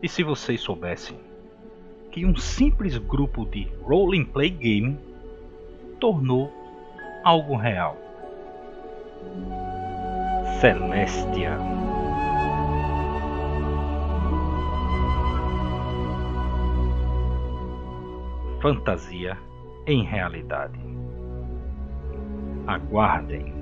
E se vocês soubessem que um simples grupo de role play game tornou algo real? Celestia. Fantasia em realidade. Aguardem.